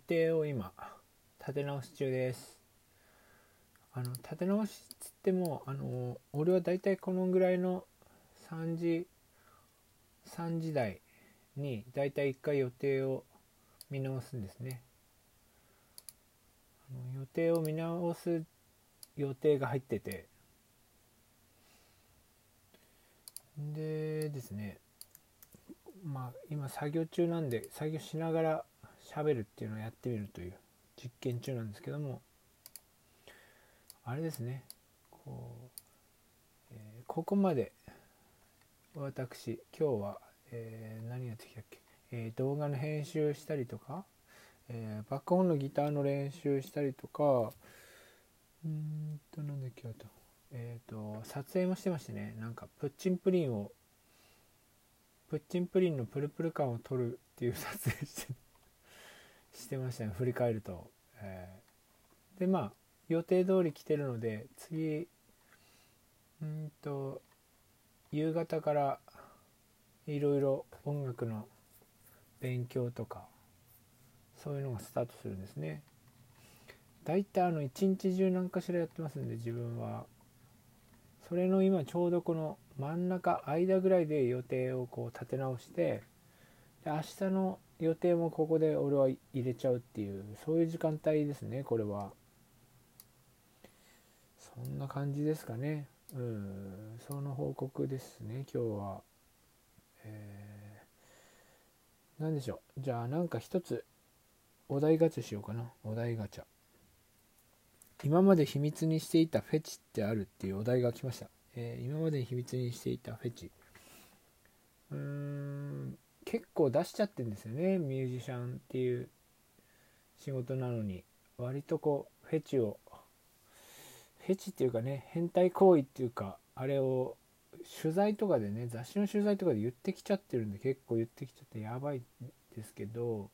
定を今立て直し中です。あの立て直しつってもあの俺はだいたいこのぐらいの3時3時台にだいたい1回予定を見直すんですね。予定を見直す予定が入ってて。でですねまあ今作業中なんで作業しながら喋るっていうのをやってみるという実験中なんですけどもあれですね。こう、えー、ここまで私今日は、えー、何やってきたっけ、えー、動画の編集したりとか、えー、バックホンのギターの練習したりとかうんとなんだっけあとえっ、と撮影もしてましてね。なんかプッチンプリンをプッチンプリンのプルプル感を撮るっていう撮影してしてましたね振り返ると、えー、でまあ予定通り来てるので次うんと夕方からいろいろ音楽の勉強とかそういうのがスタートするんですね。大体あの一日中何かしらやってますんで自分は。それの今ちょうどこの真ん中間ぐらいで予定をこう立て直してで明日の予定もここで俺は入れちゃうっていうそういう時間帯ですねこれは。そんな感じですかね。うんその報告ですね今日は。えー、何でしょう。じゃあなんか一つお題ガチャしようかな。お題ガチャ。今まで秘密にしていたフェチってあるっていうお題が来ました、えー、今まで秘密にしていたフェチ。結構出しちゃってるんですよねミュージシャンっていう仕事なのに。割とこうフェチをフェチっていうかね変態行為っていうかあれを取材とかでね雑誌の取材とかで言ってきちゃってるんで結構言ってきちゃってやばいですけど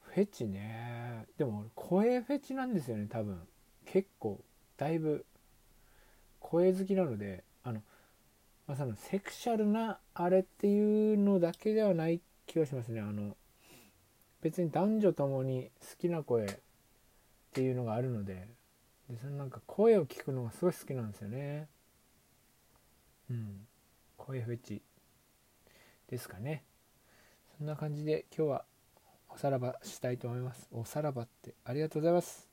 フェチね。でも声フェチなんですよね多分。結構だいぶ声好きなのであのまあ、そのセクシャルなあれっていうのだけではない気がしますね。あの別に男女ともに好きな声っていうのがあるので。でそのなんか声を聞くのがすごい好きなんですよね。うん。声フェチですかね。そんな感じで今日はおさらばしたいと思います。おさらばってありがとうございます。